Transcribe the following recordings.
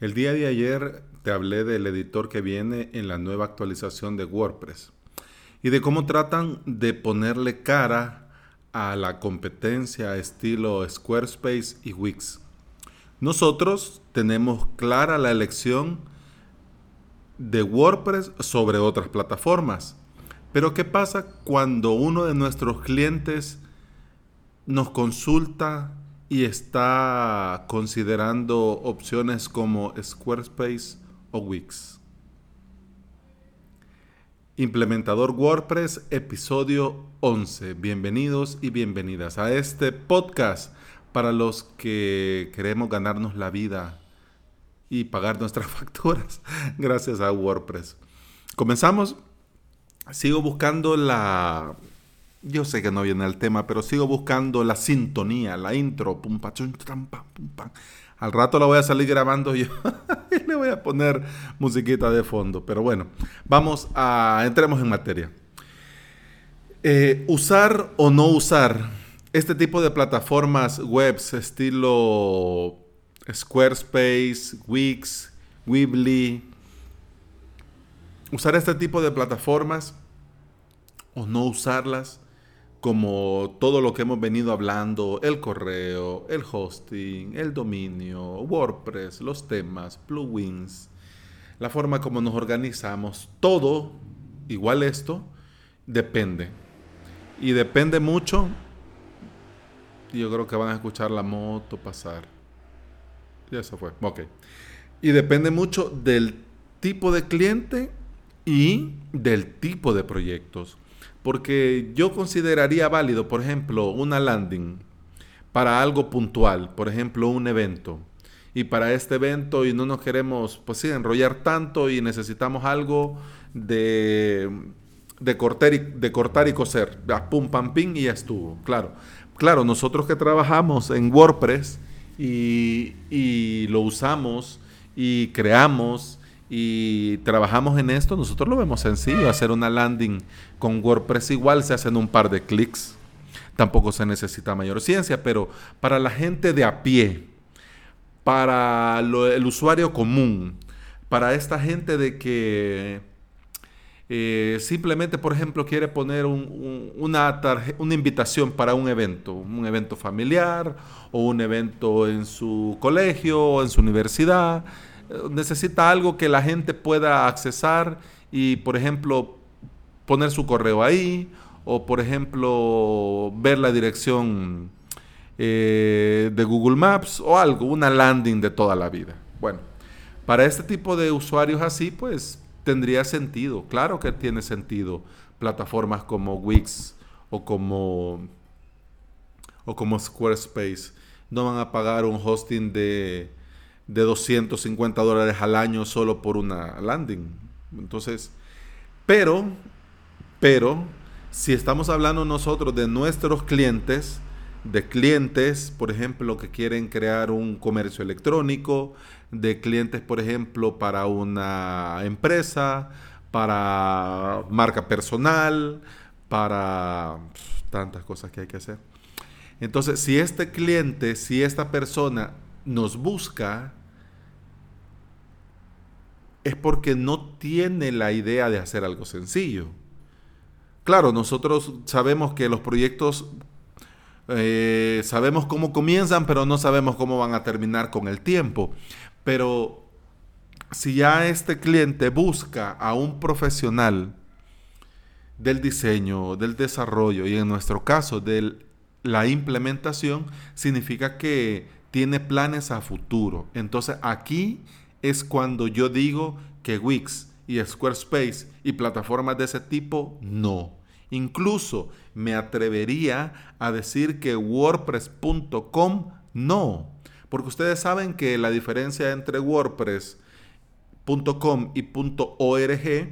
El día de ayer te hablé del editor que viene en la nueva actualización de WordPress y de cómo tratan de ponerle cara a la competencia estilo Squarespace y Wix. Nosotros tenemos clara la elección de WordPress sobre otras plataformas. Pero ¿qué pasa cuando uno de nuestros clientes nos consulta y está considerando opciones como Squarespace o Wix? Implementador WordPress, episodio 11. Bienvenidos y bienvenidas a este podcast para los que queremos ganarnos la vida y pagar nuestras facturas gracias a WordPress. Comenzamos. Sigo buscando la... Yo sé que no viene el tema, pero sigo buscando la sintonía, la intro. Pum, Al rato la voy a salir grabando yo y le voy a poner musiquita de fondo. Pero bueno, vamos a... Entremos en materia. Eh, usar o no usar este tipo de plataformas webs estilo Squarespace, Wix, Weebly, usar este tipo de plataformas o no usarlas como todo lo que hemos venido hablando, el correo, el hosting, el dominio, WordPress, los temas, plugins, la forma como nos organizamos, todo, igual esto, depende. Y depende mucho, yo creo que van a escuchar la moto pasar. Y eso fue, ok. Y depende mucho del tipo de cliente y del tipo de proyectos. Porque yo consideraría válido, por ejemplo, una landing para algo puntual, por ejemplo, un evento. Y para este evento y no nos queremos, pues sí, enrollar tanto y necesitamos algo de, de, cortar, y, de cortar y coser. Pum, pam, pim y ya estuvo. Claro, claro, nosotros que trabajamos en WordPress y, y lo usamos y creamos y trabajamos en esto, nosotros lo vemos sencillo. Hacer una landing con WordPress igual se hacen un par de clics. Tampoco se necesita mayor ciencia, pero para la gente de a pie, para el usuario común, para esta gente de que eh, simplemente, por ejemplo, quiere poner una, una invitación para un evento, un evento familiar o un evento en su colegio o en su universidad necesita algo que la gente pueda accesar y, por ejemplo, poner su correo ahí o, por ejemplo, ver la dirección eh, de Google Maps o algo, una landing de toda la vida. Bueno, para este tipo de usuarios así, pues tendría sentido, claro que tiene sentido plataformas como Wix o como, o como Squarespace. No van a pagar un hosting de de 250 dólares al año solo por una landing. Entonces, pero, pero, si estamos hablando nosotros de nuestros clientes, de clientes, por ejemplo, que quieren crear un comercio electrónico, de clientes, por ejemplo, para una empresa, para marca personal, para tantas cosas que hay que hacer. Entonces, si este cliente, si esta persona nos busca, es porque no tiene la idea de hacer algo sencillo. Claro, nosotros sabemos que los proyectos, eh, sabemos cómo comienzan, pero no sabemos cómo van a terminar con el tiempo. Pero si ya este cliente busca a un profesional del diseño, del desarrollo y en nuestro caso de la implementación, significa que tiene planes a futuro. Entonces aquí es cuando yo digo que Wix y Squarespace y plataformas de ese tipo no. Incluso me atrevería a decir que WordPress.com no. Porque ustedes saben que la diferencia entre WordPress.com y .org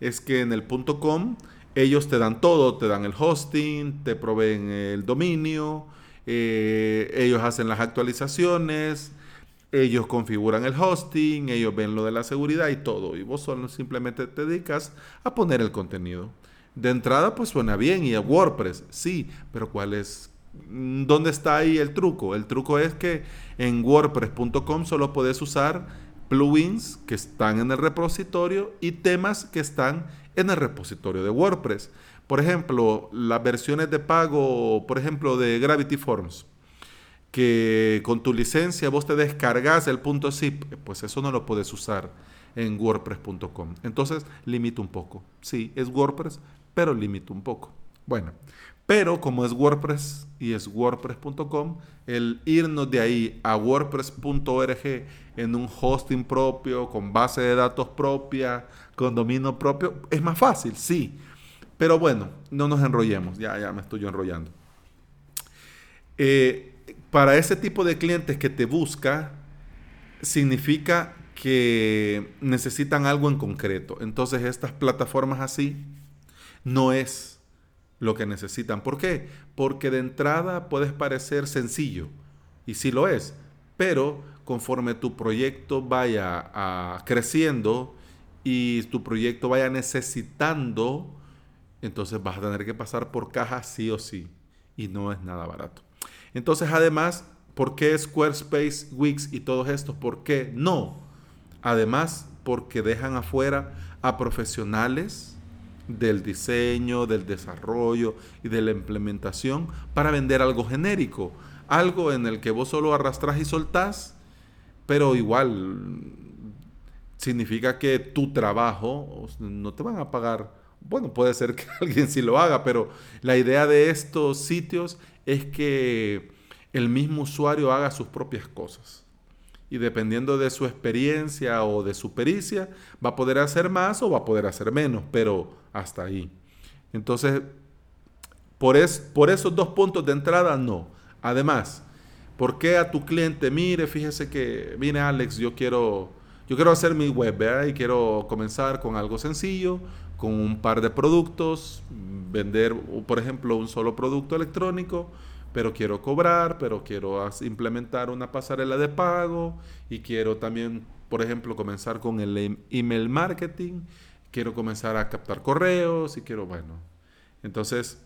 es que en el .com ellos te dan todo, te dan el hosting, te proveen el dominio, eh, ellos hacen las actualizaciones, ellos configuran el hosting, ellos ven lo de la seguridad y todo. Y vos solo simplemente te dedicas a poner el contenido. De entrada, pues suena bien y a WordPress, sí, pero ¿cuál es? Mm, ¿Dónde está ahí el truco? El truco es que en WordPress.com solo puedes usar plugins que están en el repositorio y temas que están en el repositorio de WordPress. Por ejemplo, las versiones de pago, por ejemplo, de Gravity Forms, que con tu licencia vos te descargas el punto zip, pues eso no lo puedes usar en wordpress.com. Entonces, limita un poco. Sí, es WordPress, pero limita un poco. Bueno, pero como es WordPress y es wordpress.com, el irnos de ahí a wordpress.org en un hosting propio, con base de datos propia, con dominio propio, es más fácil, sí. Pero bueno, no nos enrollemos, ya, ya me estoy enrollando. Eh, para ese tipo de clientes que te busca, significa que necesitan algo en concreto. Entonces estas plataformas así no es lo que necesitan. ¿Por qué? Porque de entrada puedes parecer sencillo, y sí lo es, pero conforme tu proyecto vaya creciendo y tu proyecto vaya necesitando, entonces vas a tener que pasar por caja sí o sí, y no es nada barato. Entonces, además, ¿por qué Squarespace, Wix y todo esto? ¿Por qué no? Además, porque dejan afuera a profesionales del diseño, del desarrollo y de la implementación para vender algo genérico, algo en el que vos solo arrastras y soltás, pero igual significa que tu trabajo no te van a pagar. Bueno, puede ser que alguien sí lo haga, pero la idea de estos sitios es que el mismo usuario haga sus propias cosas. Y dependiendo de su experiencia o de su pericia, va a poder hacer más o va a poder hacer menos, pero hasta ahí. Entonces, por, es, por esos dos puntos de entrada, no. Además, ¿por qué a tu cliente, mire, fíjese que, viene Alex, yo quiero, yo quiero hacer mi web. Y quiero comenzar con algo sencillo, con un par de productos, vender, por ejemplo, un solo producto electrónico, pero quiero cobrar, pero quiero implementar una pasarela de pago y quiero también, por ejemplo, comenzar con el em, email marketing quiero comenzar a captar correos y quiero, bueno. Entonces,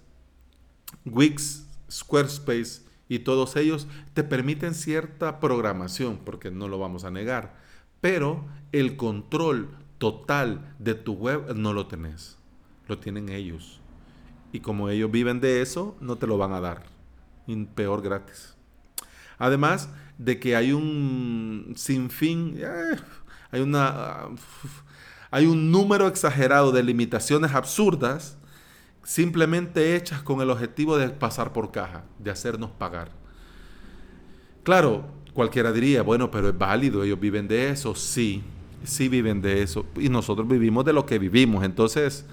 Wix, Squarespace y todos ellos te permiten cierta programación, porque no lo vamos a negar, pero el control total de tu web no lo tenés, lo tienen ellos. Y como ellos viven de eso, no te lo van a dar, y peor gratis. Además de que hay un sinfín, eh, hay una hay un número exagerado de limitaciones absurdas simplemente hechas con el objetivo de pasar por caja, de hacernos pagar. Claro, cualquiera diría, bueno, pero es válido, ellos viven de eso, sí, sí viven de eso, y nosotros vivimos de lo que vivimos, entonces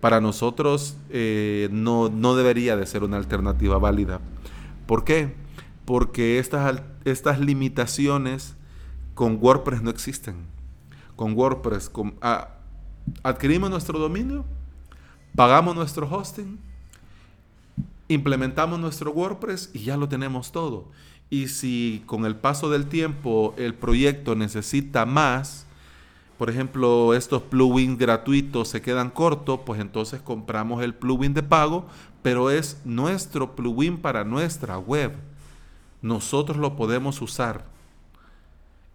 para nosotros eh, no, no, debería de ser una alternativa válida. ¿Por qué? Porque estas, estas limitaciones con WordPress no existen con WordPress, adquirimos nuestro dominio, pagamos nuestro hosting, implementamos nuestro WordPress y ya lo tenemos todo. Y si con el paso del tiempo el proyecto necesita más, por ejemplo, estos plugins gratuitos se quedan cortos, pues entonces compramos el plugin de pago, pero es nuestro plugin para nuestra web. Nosotros lo podemos usar.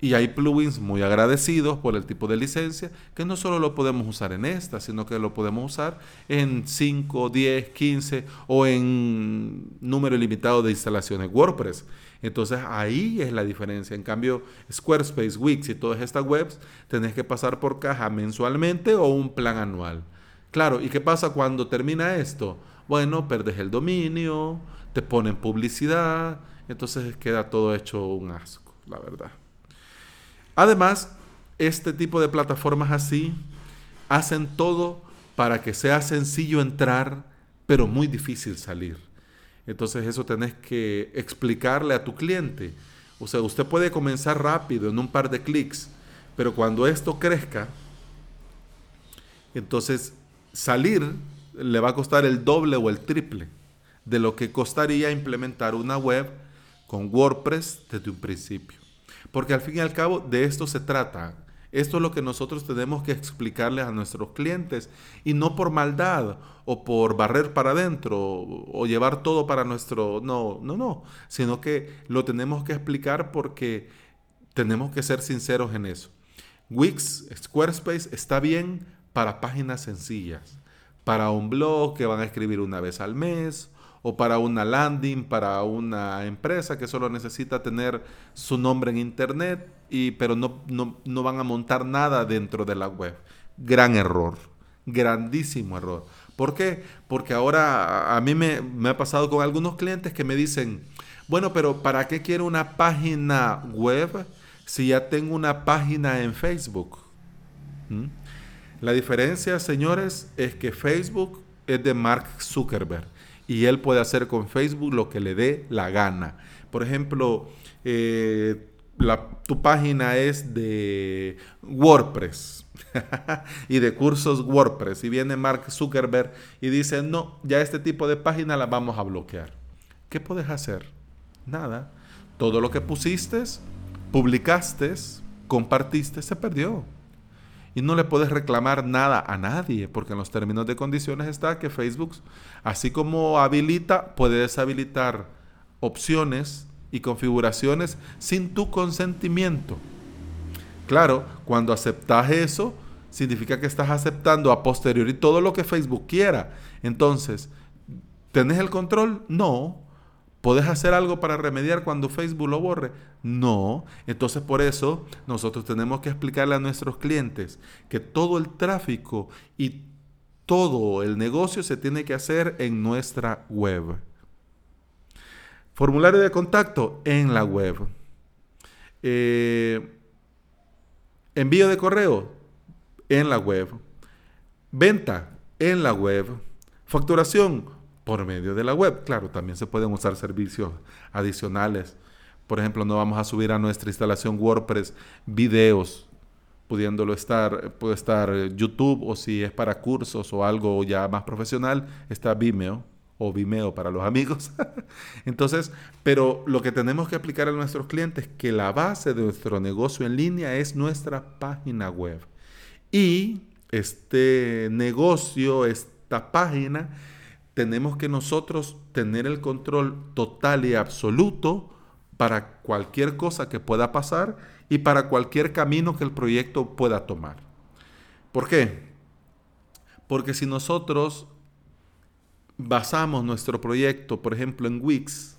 Y hay plugins muy agradecidos por el tipo de licencia que no solo lo podemos usar en esta, sino que lo podemos usar en 5, 10, 15 o en número ilimitado de instalaciones WordPress. Entonces ahí es la diferencia. En cambio, Squarespace, Wix y todas estas webs tenés que pasar por caja mensualmente o un plan anual. Claro, ¿y qué pasa cuando termina esto? Bueno, perdes el dominio, te ponen publicidad, entonces queda todo hecho un asco, la verdad. Además, este tipo de plataformas así hacen todo para que sea sencillo entrar, pero muy difícil salir. Entonces eso tenés que explicarle a tu cliente. O sea, usted puede comenzar rápido en un par de clics, pero cuando esto crezca, entonces salir le va a costar el doble o el triple de lo que costaría implementar una web con WordPress desde un principio. Porque al fin y al cabo de esto se trata. Esto es lo que nosotros tenemos que explicarles a nuestros clientes y no por maldad o por barrer para adentro o llevar todo para nuestro... No, no, no, sino que lo tenemos que explicar porque tenemos que ser sinceros en eso. Wix, Squarespace está bien para páginas sencillas, para un blog que van a escribir una vez al mes o para una landing, para una empresa que solo necesita tener su nombre en internet, y, pero no, no, van a montar nada dentro de la web. Gran error, grandísimo error. ¿Por qué? Porque ahora a mí me, me ha pasado con algunos clientes que me dicen, bueno, pero ¿para qué quiero una página web si ya tengo una página en Facebook? ¿Mm? La diferencia, señores, es que Facebook es de Mark Zuckerberg y él puede hacer con Facebook lo que le dé la gana. Por ejemplo, eh, tu página es de WordPress y de cursos WordPress y viene Mark Zuckerberg y dice, no, ya este tipo de página la vamos a bloquear. ¿Qué puedes hacer? Nada. Todo lo que pusiste, publicaste, compartiste, se perdió y no le puedes reclamar nada a nadie, porque en los términos de condiciones está que Facebook, así como habilita, puede deshabilitar opciones y configuraciones sin tu consentimiento. Claro, cuando aceptas eso, significa que estás aceptando a posteriori todo lo que Facebook quiera. Entonces, ¿tenés el control? No. ¿Puedes hacer algo para remediar cuando Facebook lo borre? No. Entonces por eso nosotros tenemos que explicarle a nuestros clientes que todo el tráfico y todo el negocio se tiene que hacer en nuestra web. Formulario de contacto en la web. Eh, envío de correo en la web. Venta en la web. Facturación por medio de la web. Claro, también se pueden usar servicios adicionales. Por ejemplo, no vamos a subir a nuestra instalación WordPress videos, pudiéndolo estar, puede estar YouTube o si es para cursos o algo ya más profesional, está Vimeo o Vimeo para los amigos. Entonces, pero lo que tenemos que aplicar a nuestros clientes es que la base de nuestro negocio en línea es nuestra página web. Y este negocio, esta página, tenemos que nosotros tener el control total y absoluto para cualquier cosa que pueda pasar y para cualquier camino que el proyecto pueda tomar. ¿Por qué? Porque si nosotros basamos nuestro proyecto, por ejemplo, en Wix,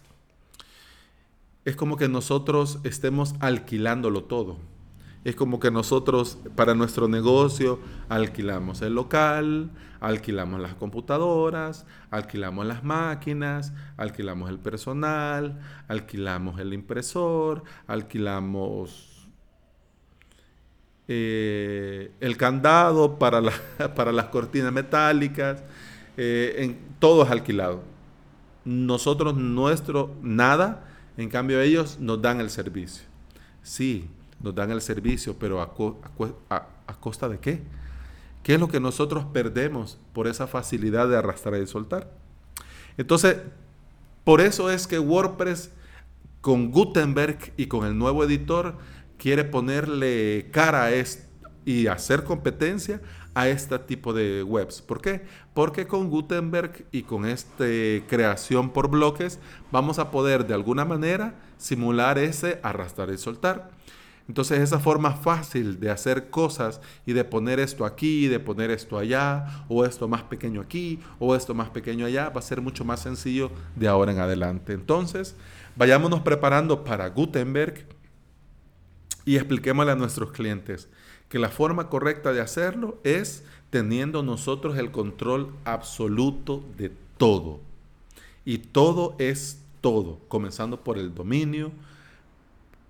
es como que nosotros estemos alquilándolo todo. Es como que nosotros para nuestro negocio alquilamos el local, alquilamos las computadoras, alquilamos las máquinas, alquilamos el personal, alquilamos el impresor, alquilamos eh, el candado para, para, las cortinas metálicas, eh, todo es alquilado. Nosotros nuestro nada, en cambio ellos nos dan el servicio. Sí, nos dan el servicio, pero a, costa de qué? ¿Qué es lo que nosotros perdemos por esa facilidad de arrastrar y soltar? Entonces, por eso es que WordPress con Gutenberg y con el nuevo editor quiere ponerle cara a y hacer competencia a este tipo de webs. ¿Por qué? Porque con Gutenberg y con esta creación por bloques vamos a poder de alguna manera simular ese arrastrar y soltar. Entonces esa forma fácil de hacer cosas y de poner esto aquí, de poner esto allá, o esto más pequeño aquí, o esto más pequeño allá, va a ser mucho más sencillo de ahora en adelante. Entonces, vayámonos preparando para Gutenberg y expliquémosle a nuestros clientes que la forma correcta de hacerlo es teniendo nosotros el control absoluto de todo. Y todo es todo, comenzando por el dominio,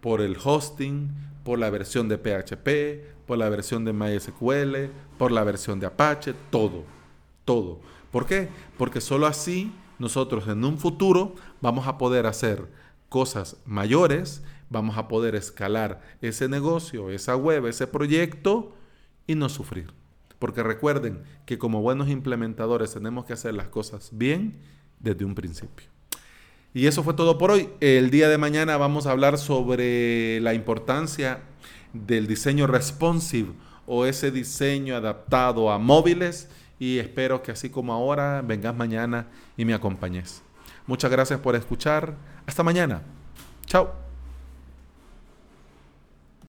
por el hosting, por la versión de PHP, por la versión de MySQL, por la versión de Apache, todo, todo. ¿Por qué? Porque solo así nosotros en un futuro vamos a poder hacer cosas mayores, vamos a poder escalar ese negocio, esa web, ese proyecto y no sufrir. Porque recuerden que como buenos implementadores tenemos que hacer las cosas bien desde un principio. Y eso fue todo por hoy. El día de mañana vamos a hablar sobre la importancia del diseño responsive o ese diseño adaptado a móviles y espero que así como ahora vengas mañana y me acompañes. Muchas gracias por escuchar. Hasta mañana. Chao.